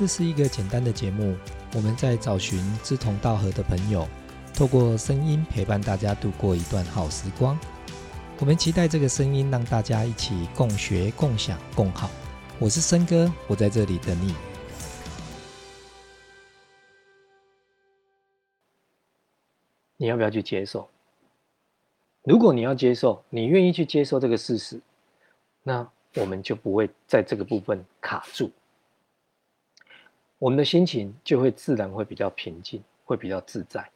这是一个简单的节目，我们在找寻志同道合的朋友，透过声音陪伴大家度过一段好时光。我们期待这个声音让大家一起共学、共享、共好。我是森哥，我在这里等你。你要不要去接受？如果你要接受，你愿意去接受这个事实，那我们就不会在这个部分卡住，我们的心情就会自然会比较平静，会比较自在。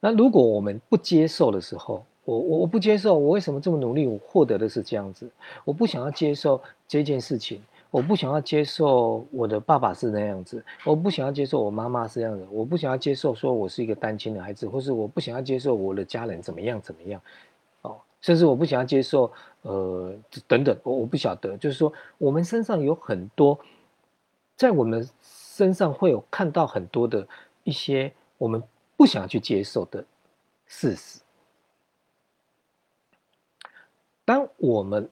那如果我们不接受的时候，我我我不接受，我为什么这么努力？我获得的是这样子，我不想要接受这件事情。我不想要接受我的爸爸是那样子，我不想要接受我妈妈是这样子，我不想要接受说我是一个单亲的孩子，或是我不想要接受我的家人怎么样怎么样，哦，甚至我不想要接受，呃，等等，我我不晓得，就是说我们身上有很多，在我们身上会有看到很多的一些我们不想去接受的事实，当我们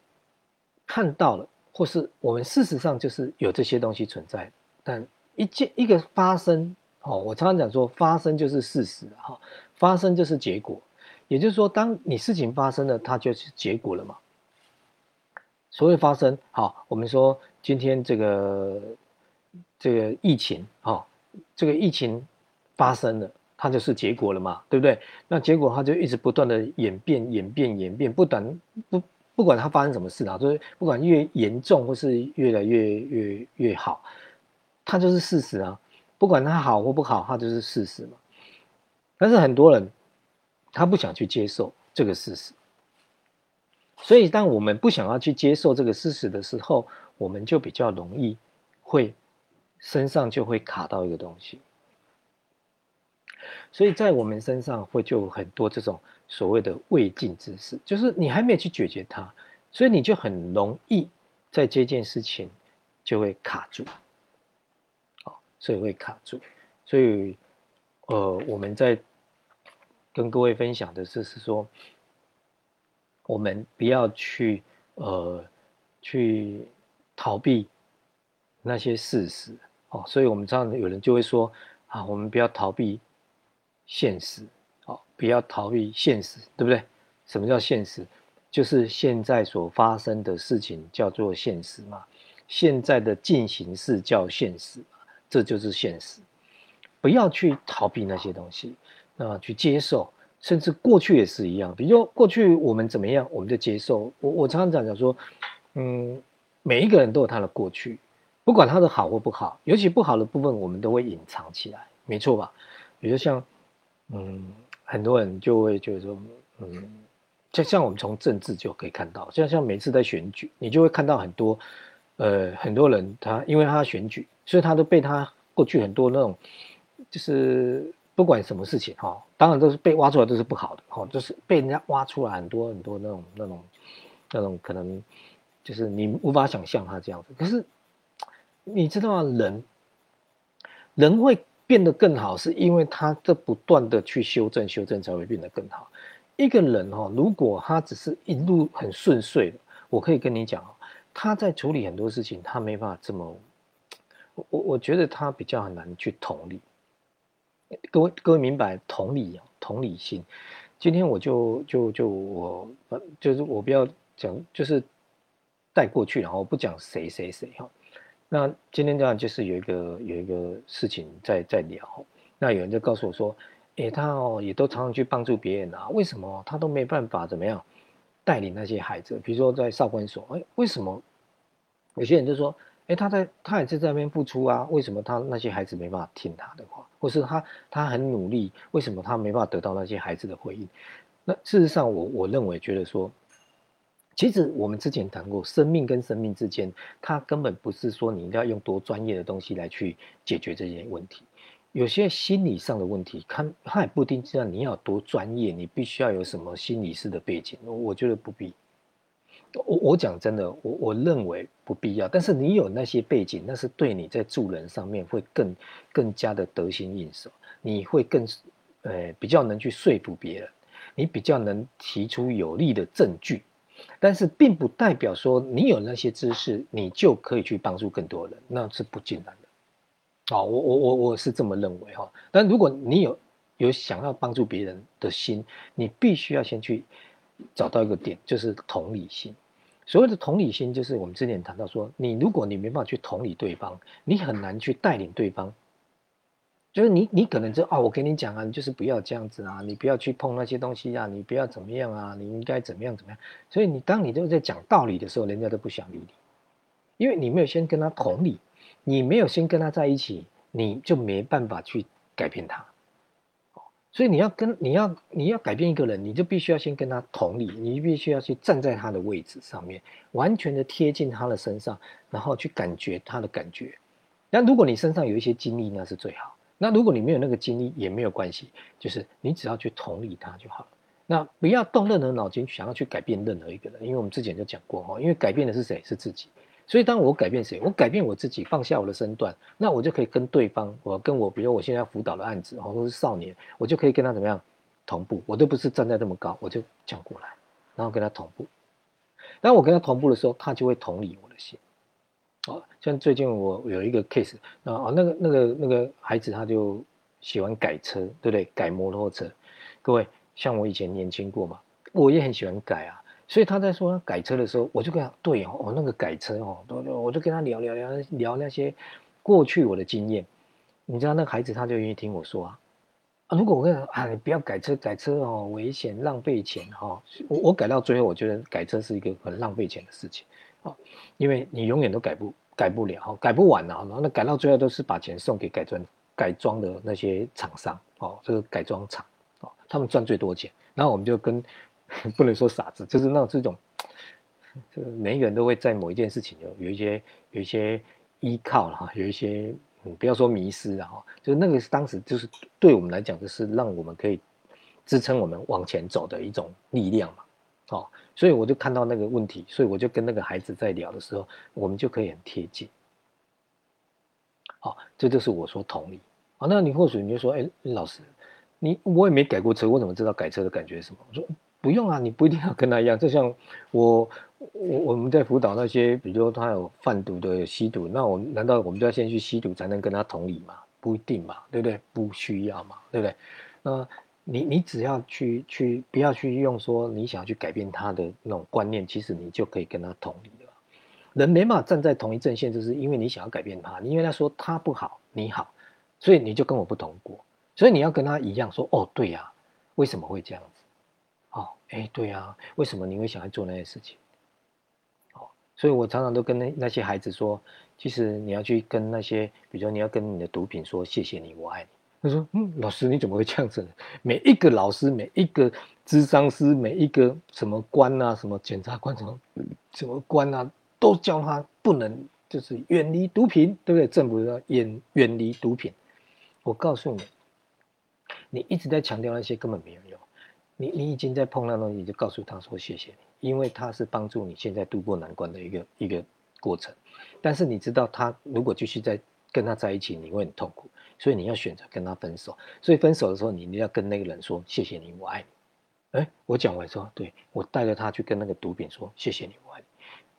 看到了。或是我们事实上就是有这些东西存在，但一件一个发生，哦，我常常讲说，发生就是事实，哈，发生就是结果，也就是说，当你事情发生了，它就是结果了嘛。所谓发生，好，我们说今天这个这个疫情，哈，这个疫情发生了，它就是结果了嘛，对不对？那结果它就一直不断的演变、演变、演变，不等不。不管它发生什么事啊，就是不管越严重或是越来越越越好，它就是事实啊。不管它好或不好，它就是事实嘛。但是很多人他不想去接受这个事实，所以当我们不想要去接受这个事实的时候，我们就比较容易会身上就会卡到一个东西。所以在我们身上会就很多这种。所谓的未尽之事，就是你还没有去解决它，所以你就很容易在这件事情就会卡住，好，所以会卡住。所以，呃，我们在跟各位分享的是，是说，我们不要去呃去逃避那些事实，哦，所以我们这样有人就会说啊，我们不要逃避现实。哦不要逃避现实，对不对？什么叫现实？就是现在所发生的事情叫做现实嘛。现在的进行式叫现实，这就是现实。不要去逃避那些东西，那去接受，甚至过去也是一样。比如说过去我们怎么样，我们就接受。我我常常讲讲说，嗯，每一个人都有他的过去，不管他的好或不好，尤其不好的部分，我们都会隐藏起来，没错吧？比如像，嗯。很多人就会觉得说，嗯，就像我们从政治就可以看到，像像每次在选举，你就会看到很多，呃，很多人他因为他选举，所以他都被他过去很多那种，就是不管什么事情哈，当然都是被挖出来都是不好的哈，就是被人家挖出来很多很多那种那种那种可能就是你无法想象他这样子，可是你知道吗？人人会。变得更好，是因为他在不断的去修正，修正才会变得更好。一个人哈，如果他只是一路很顺遂，我可以跟你讲他在处理很多事情，他没办法这么，我我觉得他比较很难去同理。各位各位明白同理同理心。今天我就就就我就是我不要讲，就是带过去，然后不讲谁谁谁哈。那今天这样就是有一个有一个事情在在聊，那有人就告诉我说，哎，他哦也都常常去帮助别人啊，为什么他都没办法怎么样带领那些孩子？比如说在少管所，哎，为什么有些人就说，哎，他在他也是在那边付出啊，为什么他那些孩子没办法听他的话，或是他他很努力，为什么他没办法得到那些孩子的回应？那事实上，我我认为觉得说。其实我们之前谈过，生命跟生命之间，它根本不是说你一定要用多专业的东西来去解决这些问题。有些心理上的问题，它它也不一定知道你要多专业，你必须要有什么心理师的背景。我觉得不必。我我讲真的，我我认为不必要。但是你有那些背景，那是对你在助人上面会更更加的得心应手，你会更呃比较能去说服别人，你比较能提出有力的证据。但是并不代表说你有那些知识，你就可以去帮助更多人，那是不尽然的。哦，我我我我是这么认为哈。但如果你有有想要帮助别人的心，你必须要先去找到一个点，就是同理心。所谓的同理心，就是我们之前谈到说，你如果你没办法去同理对方，你很难去带领对方。就是你你可能就哦，我跟你讲啊，你就是不要这样子啊，你不要去碰那些东西啊，你不要怎么样啊，你应该怎么样怎么样。所以你当你都在讲道理的时候，人家都不想理你，因为你没有先跟他同理。你没有先跟他在一起，你就没办法去改变他，所以你要跟你要你要改变一个人，你就必须要先跟他同理，你必须要去站在他的位置上面，完全的贴近他的身上，然后去感觉他的感觉。那如果你身上有一些经历，那是最好。那如果你没有那个经历，也没有关系，就是你只要去同理他就好了。那不要动任何脑筋想要去改变任何一个人，因为我们之前就讲过哈，因为改变的是谁？是自己。所以，当我改变谁，我改变我自己，放下我的身段，那我就可以跟对方，我跟我，比如我现在辅导的案子，或者是少年，我就可以跟他怎么样同步。我都不是站在这么高，我就降过来，然后跟他同步。当我跟他同步的时候，他就会同理我的心。哦，像最近我有一个 case，啊，哦，那个那个那个孩子他就喜欢改车，对不对？改摩托车。各位，像我以前年轻过嘛，我也很喜欢改啊。所以他在说改车的时候，我就跟他对哦，那个改车哦，都我就跟他聊聊聊聊那些过去我的经验。你知道那个孩子他就愿意听我说啊啊！如果我跟他啊，你不要改车，改车哦危险，浪费钱哈。我我改到最后，我觉得改车是一个很浪费钱的事情哦，因为你永远都改不改不了，改不完啊。那改到最后都是把钱送给改装改装的那些厂商哦，这个改装厂哦，他们赚最多钱。然后我们就跟。不能说傻子，就是那这种，就每个人都会在某一件事情有有一些有一些依靠了哈，有一些嗯，不要说迷失了哈，就是那个当时就是对我们来讲，就是让我们可以支撑我们往前走的一种力量嘛，哦，所以我就看到那个问题，所以我就跟那个孩子在聊的时候，我们就可以很贴近，好，这就是我说同理，好，那你或许你就说，哎，老师，你我也没改过车，我怎么知道改车的感觉是什么？我说。不用啊，你不一定要跟他一样。就像我我我们在辅导那些，比如说他有贩毒的、吸毒，那我难道我们就要先去吸毒才能跟他同理吗？不一定嘛，对不对？不需要嘛，对不对？那你你只要去去不要去用说你想要去改变他的那种观念，其实你就可以跟他同理了。人没办法站在同一阵线，就是因为你想要改变他，因为他说他不好，你好，所以你就跟我不同过，所以你要跟他一样说哦，对呀，为什么会这样子？哦？哎，对啊，为什么你会想要做那些事情？哦，所以我常常都跟那那些孩子说，其实你要去跟那些，比如说你要跟你的毒品说谢谢你，我爱你。他说，嗯，老师你怎么会这样子呢？每一个老师，每一个智商师，每一个什么官啊，什么检察官，什么什么官啊，都叫他不能就是远离毒品，对不对？政府要远远离毒品。我告诉你，你一直在强调那些根本没有用。你你已经在碰到东西，就告诉他说谢谢你，因为他是帮助你现在度过难关的一个一个过程。但是你知道他如果继续在跟他在一起，你会很痛苦，所以你要选择跟他分手。所以分手的时候，你你要跟那个人说谢谢你，我爱你。哎，我讲完说，对我带着他去跟那个毒品说谢谢你，我爱你。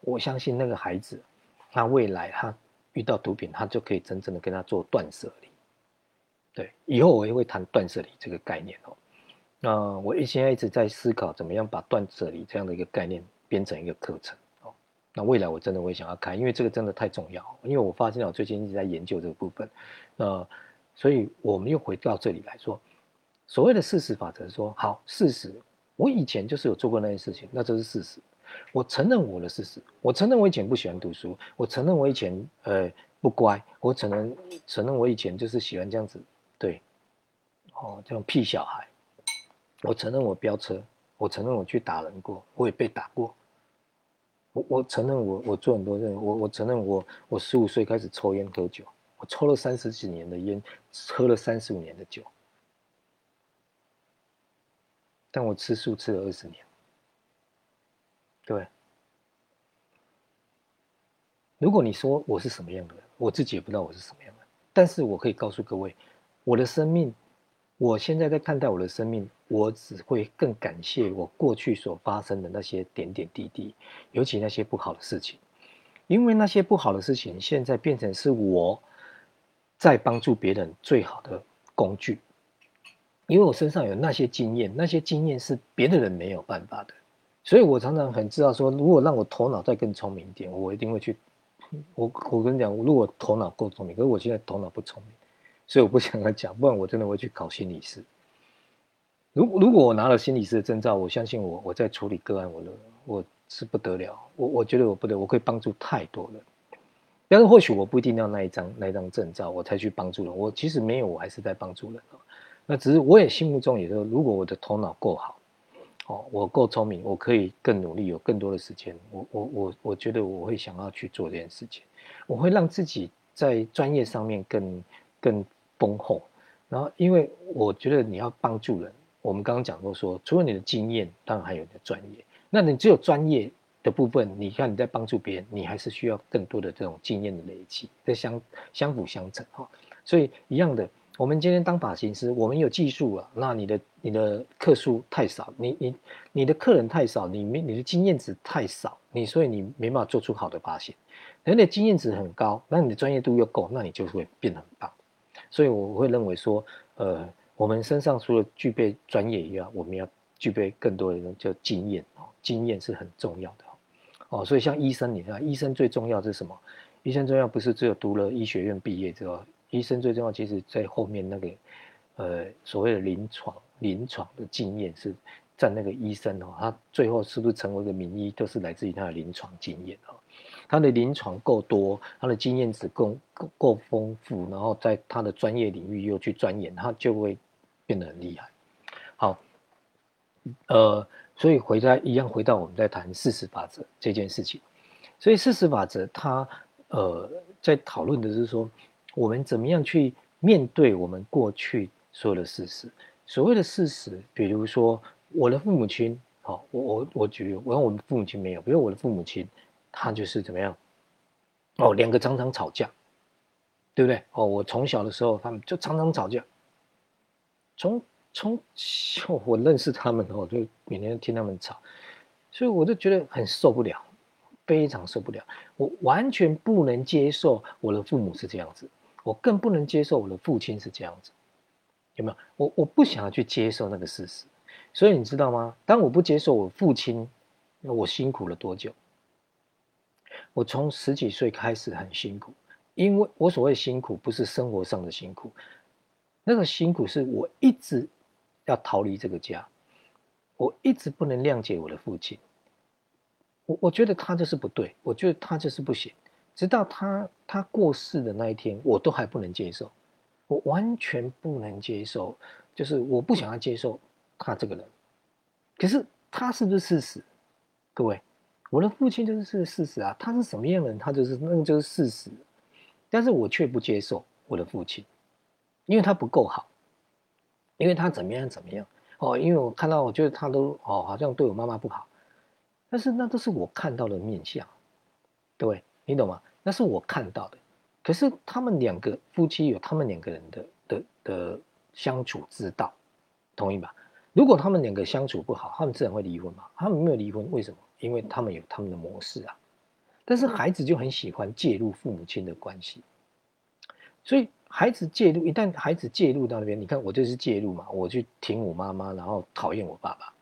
我相信那个孩子，他未来他遇到毒品，他就可以真正的跟他做断舍离。对，以后我也会谈断舍离这个概念哦。那我一现在一直在思考，怎么样把断舍离这样的一个概念编成一个课程哦。那未来我真的会想要开，因为这个真的太重要。因为我发现我最近一直在研究这个部分，那所以我们又回到这里来说，所谓的事实法则，说好事实，我以前就是有做过那些事情，那这是事实。我承认我的事实，我承认我以前不喜欢读书，我承认我以前呃不乖，我承认承认我以前就是喜欢这样子，对，哦这种屁小孩。我承认我飙车，我承认我去打人过，我也被打过。我我承认我我做很多事，我我承认我我十五岁开始抽烟喝酒，抽了三十几年的烟，喝了三十五年的酒，但我吃素吃了二十年。对，如果你说我是什么样的人，我自己也不知道我是什么样的，但是我可以告诉各位，我的生命。我现在在看待我的生命，我只会更感谢我过去所发生的那些点点滴滴，尤其那些不好的事情，因为那些不好的事情现在变成是我在帮助别人最好的工具，因为我身上有那些经验，那些经验是别的人没有办法的，所以我常常很知道说，如果让我头脑再更聪明一点，我一定会去。我我跟你讲，如果头脑够聪明，可是我现在头脑不聪明，所以我不想来讲，不然我真的会去考心理师。如如果我拿了心理师的证照，我相信我我在处理个案，我的我是不得了，我我觉得我不得，我可以帮助太多人。但是或许我不一定要那一张那一张证照，我才去帮助人。我其实没有，我还是在帮助人那只是我也心目中也说，如果我的头脑够好，哦，我够聪明，我可以更努力，有更多的时间。我我我我觉得我会想要去做这件事情，我会让自己在专业上面更更丰厚。然后，因为我觉得你要帮助人，我们刚刚讲过说，除了你的经验，当然还有你的专业。那你只有专业。的部分，你看你在帮助别人，你还是需要更多的这种经验的累积，这相相辅相成哈。所以一样的，我们今天当发型师，我们有技术啊，那你的你的客数太少，你你你的客人太少，你没你的经验值太少，你所以你没办法做出好的发型。人的经验值很高，那你的专业度又够，那你就会变得很棒。所以我会认为说，呃，我们身上除了具备专业以外，我们要具备更多的叫经验哦，经验是很重要的。哦，所以像医生，你看，医生最重要是什么？医生重要不是只有读了医学院毕业之后，医生最重要，其实在后面那个，呃，所谓的临床临床的经验是占那个医生哦，他最后是不是成为一个名医，都是来自于他的临床经验哦。他的临床够多，他的经验值够够够丰富，然后在他的专业领域又去钻研，他就会变得很厉害。好，呃。所以回来一样，回到我们在谈事实法则这件事情。所以事实法则它呃在讨论的是说，我们怎么样去面对我们过去所有的事实。所谓的事实，比如说我的父母亲，好，我我我举，我我的父母亲没有，比如我的父母亲，他就是怎么样？哦，两个常常吵架，对不对？哦，我从小的时候他们就常常吵架，从。从小 我认识他们我就每天听他们吵，所以我就觉得很受不了，非常受不了。我完全不能接受我的父母是这样子，我更不能接受我的父亲是这样子，有没有？我我不想要去接受那个事实。所以你知道吗？当我不接受我父亲，那我辛苦了多久？我从十几岁开始很辛苦，因为我所谓辛苦不是生活上的辛苦，那个辛苦是我一直。要逃离这个家，我一直不能谅解我的父亲。我我觉得他就是不对，我觉得他就是不行。直到他他过世的那一天，我都还不能接受，我完全不能接受，就是我不想要接受他这个人。可是他是不是事实？各位，我的父亲就是事实啊，他是什么样的人，他就是那个就是事实。但是我却不接受我的父亲，因为他不够好。因为他怎么样怎么样哦，因为我看到，我觉得他都哦，好像对我妈妈不好，但是那都是我看到的面相，对，你懂吗？那是我看到的。可是他们两个夫妻有他们两个人的的的相处之道，同意吧？如果他们两个相处不好，他们自然会离婚嘛。他们没有离婚，为什么？因为他们有他们的模式啊。但是孩子就很喜欢介入父母亲的关系，所以。孩子介入，一旦孩子介入到那边，你看我就是介入嘛，我去挺我妈妈，然后讨厌我爸爸，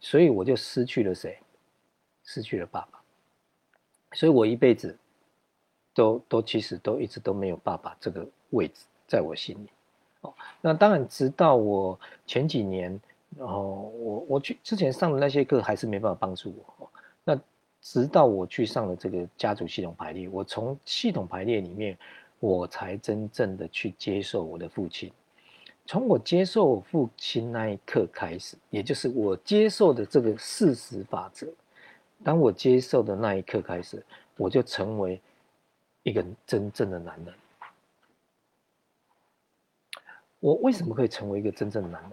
所以我就失去了谁？失去了爸爸，所以我一辈子都都其实都一直都没有爸爸这个位置在我心里。哦，那当然，直到我前几年，然后我我去之前上的那些课还是没办法帮助我。那直到我去上了这个家族系统排列，我从系统排列里面。我才真正的去接受我的父亲。从我接受我父亲那一刻开始，也就是我接受的这个事实法则。当我接受的那一刻开始，我就成为一个真正的男人。我为什么可以成为一个真正的男人？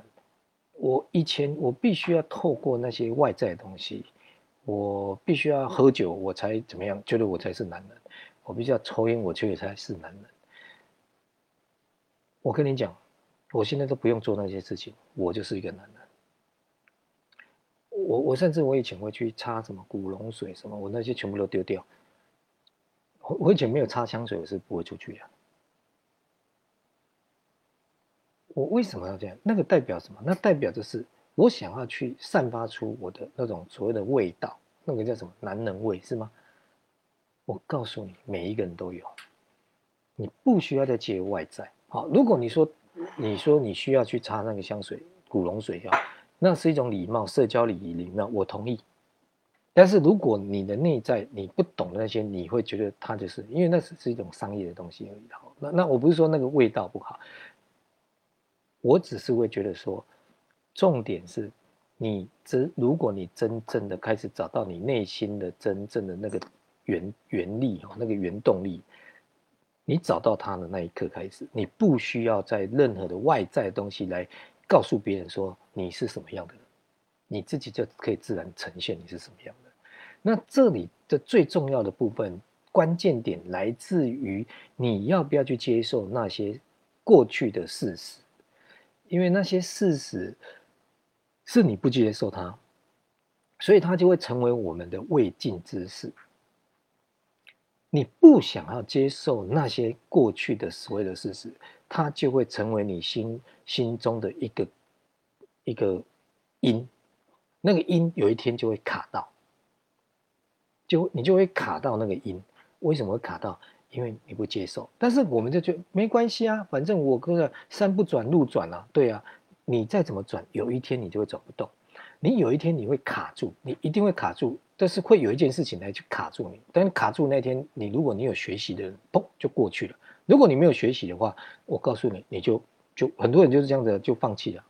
我以前我必须要透过那些外在的东西，我必须要喝酒，我才怎么样？觉得我才是男人。我必须要抽烟，我觉得才是男人。我跟你讲，我现在都不用做那些事情，我就是一个男人。我我甚至我以前会去擦什么古龙水什么，我那些全部都丢掉。我我以前没有擦香水，我是不会出去的。我为什么要这样？那个代表什么？那代表的是我想要去散发出我的那种所谓的味道，那个叫什么男人味是吗？我告诉你，每一个人都有，你不需要再借外在。好，如果你说你说你需要去擦那个香水古龙水药，那是一种礼貌，社交礼仪礼貌，我同意。但是如果你的内在你不懂那些，你会觉得它就是因为那只是一种商业的东西而已。好，那那我不是说那个味道不好。我只是会觉得说，重点是，你真如果你真正的开始找到你内心的真正的那个原原力哈，那个原动力，你找到它的那一刻开始，你不需要在任何的外在东西来告诉别人说你是什么样的人，你自己就可以自然呈现你是什么样的。那这里的最重要的部分关键点来自于你要不要去接受那些过去的事实。因为那些事实是你不接受它，所以它就会成为我们的未尽之事。你不想要接受那些过去的所谓的事实，它就会成为你心心中的一个一个因，那个因有一天就会卡到，就你就会卡到那个因。为什么会卡到？因为你不接受，但是我们就觉得没关系啊，反正我哥的山不转路转啊，对啊，你再怎么转，有一天你就会走不动，你有一天你会卡住，你一定会卡住，但是会有一件事情来去卡住你，但卡住那天，你如果你有学习的人，砰就过去了；如果你没有学习的话，我告诉你，你就就很多人就是这样子就放弃了。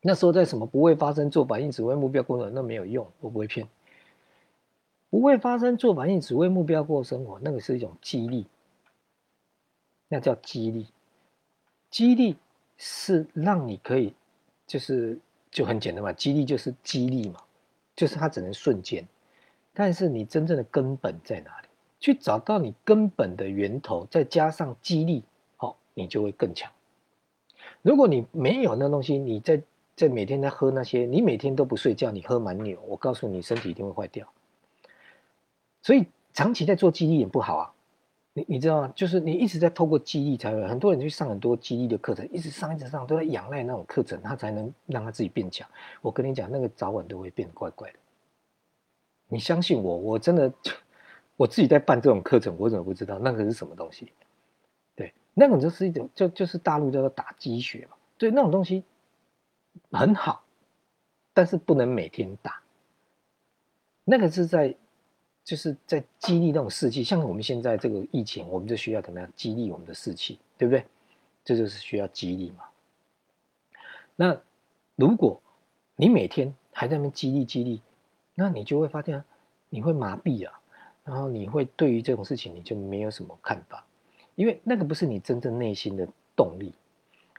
那时候在什么不会发生做反应只为目标工作，那没有用，我不会骗。不会发生做反应，只为目标过生活，那个是一种激励，那叫激励。激励是让你可以，就是就很简单嘛，激励就是激励嘛，就是它只能瞬间。但是你真正的根本在哪里？去找到你根本的源头，再加上激励，好，你就会更强。如果你没有那东西，你在在每天在喝那些，你每天都不睡觉，你喝蛮牛，我告诉你，身体一定会坏掉。所以长期在做激励也不好啊，你你知道吗？就是你一直在透过激励才会，很多人去上很多激励的课程，一直上一直上，都在仰赖那种课程，他才能让他自己变强。我跟你讲，那个早晚都会变得怪怪的。你相信我，我真的我自己在办这种课程，我怎么不知道那个是什么东西？对，那种就是一种就就是大陆叫做打鸡血嘛。对，那种东西很好，但是不能每天打。那个是在。就是在激励那种士气，像我们现在这个疫情，我们就需要怎么样激励我们的士气，对不对？这就是需要激励嘛。那如果你每天还在那边激励激励，那你就会发现你会麻痹啊，然后你会对于这种事情你就没有什么看法，因为那个不是你真正内心的动力。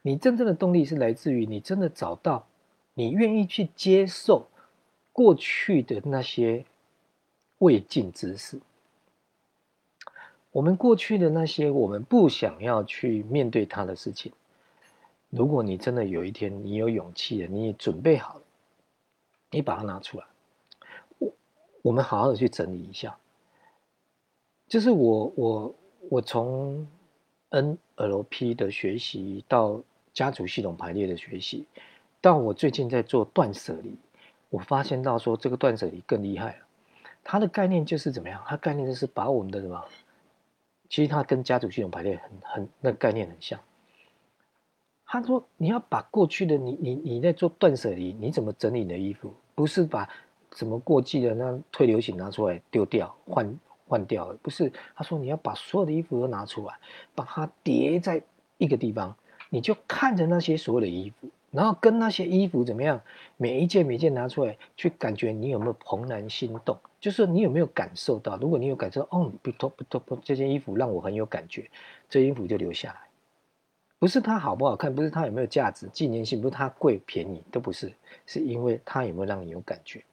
你真正的动力是来自于你真的找到，你愿意去接受过去的那些。未尽之事，我们过去的那些我们不想要去面对他的事情，如果你真的有一天你有勇气了，你也准备好了，你把它拿出来，我我们好好的去整理一下。就是我我我从 NLP 的学习到家族系统排列的学习，到我最近在做断舍离，我发现到说这个断舍离更厉害了。它的概念就是怎么样？它概念就是把我们的什么？其实它跟家族系统排列很很那概念很像。他说你要把过去的你你你在做断舍离，你怎么整理你的衣服？不是把什么过季的那退流行拿出来丢掉换换掉，不是。他说你要把所有的衣服都拿出来，把它叠在一个地方，你就看着那些所有的衣服。然后跟那些衣服怎么样？每一件每件拿出来，去感觉你有没有怦然心动？就是你有没有感受到？如果你有感受，哦，不脱不脱不，这件衣服让我很有感觉，这衣服就留下来。不是它好不好看，不是它有没有价值、纪念性，不是它贵便宜，都不是，是因为它有没有让你有感觉，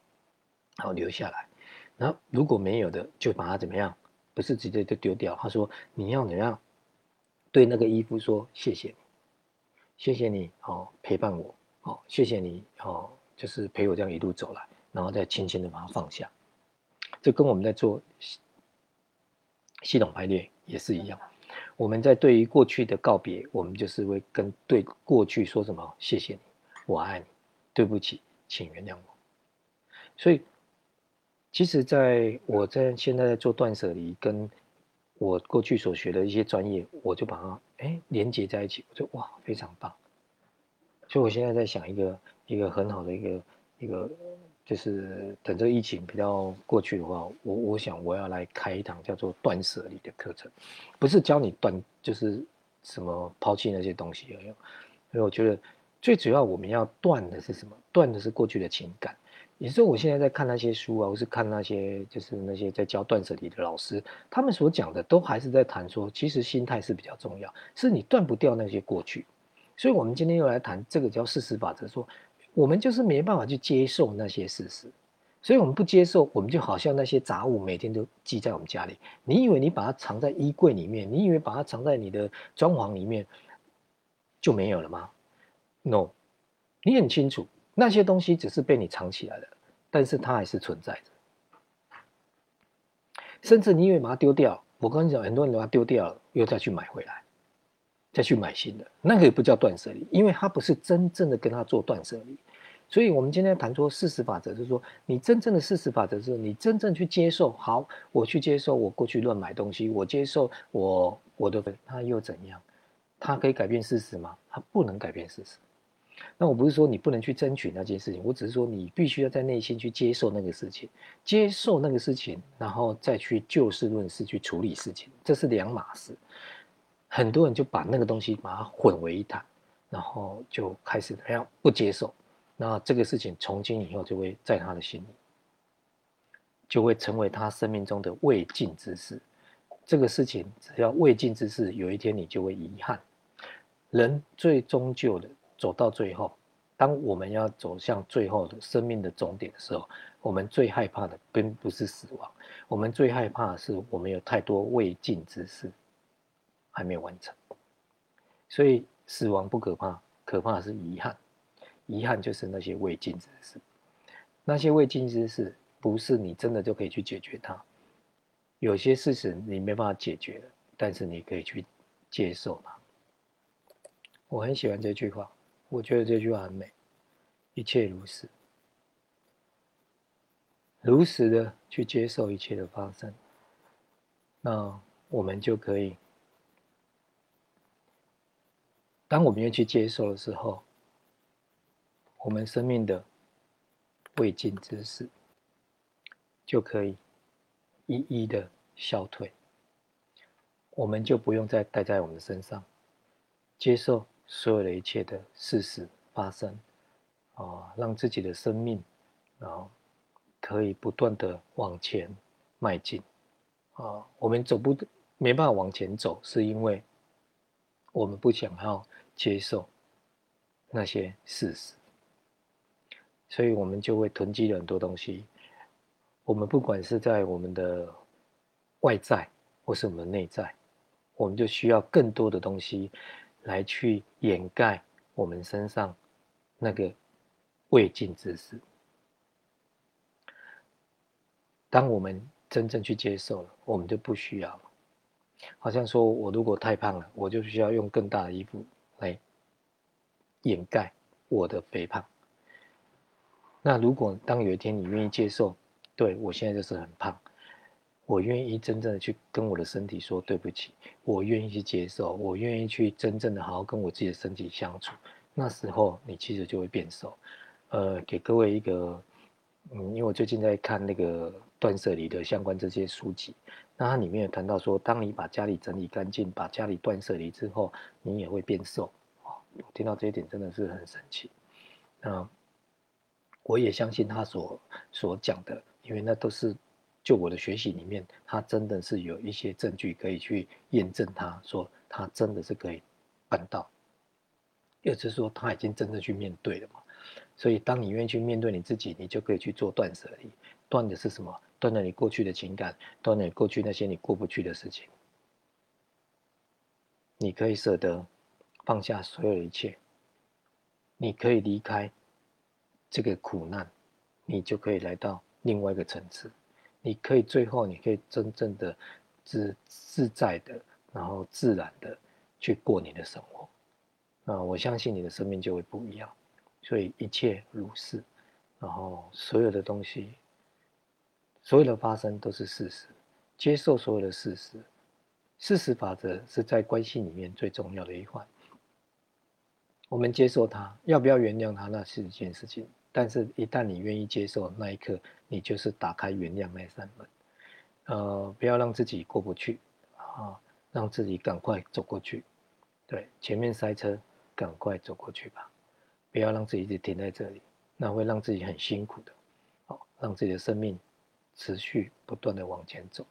好留下来。然后如果没有的，就把它怎么样？不是直接就丢掉。他说你要怎样对那个衣服说谢谢。谢谢你哦，陪伴我哦，谢谢你哦，就是陪我这样一路走来，然后再轻轻的把它放下。这跟我们在做系统排列也是一样。我们在对于过去的告别，我们就是会跟对过去说什么？谢谢你，我爱你，对不起，请原谅我。所以，其实在我在现在在做断舍离，跟我过去所学的一些专业，我就把它哎连接在一起，我就哇非常棒。所以我现在在想一个一个很好的一个一个。就是等这个疫情比较过去的话，我我想我要来开一堂叫做断舍离的课程，不是教你断，就是什么抛弃那些东西而已。因为我觉得最主要我们要断的是什么？断的是过去的情感。也是我现在在看那些书啊，或是看那些就是那些在教断舍离的老师，他们所讲的都还是在谈说，其实心态是比较重要，是你断不掉那些过去。所以我们今天又来谈这个叫事实法则，说。我们就是没办法去接受那些事实，所以我们不接受，我们就好像那些杂物每天都积在我们家里。你以为你把它藏在衣柜里面，你以为把它藏在你的装潢里面就没有了吗？No，你很清楚，那些东西只是被你藏起来了，但是它还是存在的。甚至你以为把它丢掉，我跟你讲，很多人把它丢掉了，又再去买回来。再去买新的，那个也不叫断舍离，因为它不是真正的跟他做断舍离。所以，我们今天谈说事实法则，是说，你真正的事实法则是你真正去接受。好，我去接受我过去乱买东西，我接受我我的，他又怎样？他可以改变事实吗？他不能改变事实。那我不是说你不能去争取那件事情，我只是说你必须要在内心去接受那个事情，接受那个事情，然后再去就事论事去处理事情，这是两码事。很多人就把那个东西把它混为一谈，然后就开始怎样不接受，那这个事情从今以后就会在他的心里，就会成为他生命中的未尽之事。这个事情只要未尽之事，有一天你就会遗憾。人最终究的走到最后，当我们要走向最后的生命的终点的时候，我们最害怕的并不是死亡，我们最害怕的是我们有太多未尽之事。还没有完成，所以死亡不可怕，可怕的是遗憾。遗憾就是那些未尽之事，那些未尽之事不是你真的就可以去解决它。有些事情你没办法解决，但是你可以去接受它。我很喜欢这句话，我觉得这句话很美。一切如是，如实的去接受一切的发生，那我们就可以。当我们愿意去接受的时候，我们生命的未尽之事就可以一一的消退，我们就不用再待在我们身上，接受所有的一切的事实发生，啊，让自己的生命啊可以不断的往前迈进，啊，我们走不没办法往前走，是因为我们不想要。接受那些事实，所以我们就会囤积了很多东西。我们不管是在我们的外在或是我们内在，我们就需要更多的东西来去掩盖我们身上那个未尽之事。当我们真正去接受了，我们就不需要了。好像说我如果太胖了，我就需要用更大的衣服。来掩盖我的肥胖。那如果当有一天你愿意接受，对我现在就是很胖，我愿意真正的去跟我的身体说对不起，我愿意去接受，我愿意去真正的好好跟我自己的身体相处。那时候你其实就会变瘦。呃，给各位一个，嗯，因为我最近在看那个断舍离的相关这些书籍。那它里面有谈到说，当你把家里整理干净，把家里断舍离之后，你也会变瘦。哦，听到这一点真的是很神奇。那我也相信他所所讲的，因为那都是就我的学习里面，他真的是有一些证据可以去验证，他说他真的是可以办到，也就是说他已经真正去面对了嘛。所以当你愿意去面对你自己，你就可以去做断舍离。断的是什么？断了你过去的情感，断了你过去那些你过不去的事情。你可以舍得放下所有的一切，你可以离开这个苦难，你就可以来到另外一个层次。你可以最后，你可以真正的自自在的然后自然的去过你的生活。啊，我相信你的生命就会不一样。所以一切如是，然后所有的东西，所有的发生都是事实，接受所有的事实。事实法则是在关系里面最重要的一环。我们接受它，要不要原谅它，那是一件事情。但是，一旦你愿意接受，那一刻，你就是打开原谅那扇门。呃，不要让自己过不去啊，让自己赶快走过去。对，前面塞车，赶快走过去吧。不要让自己一直停在这里，那会让自己很辛苦的。好，让自己的生命持续不断的往前走。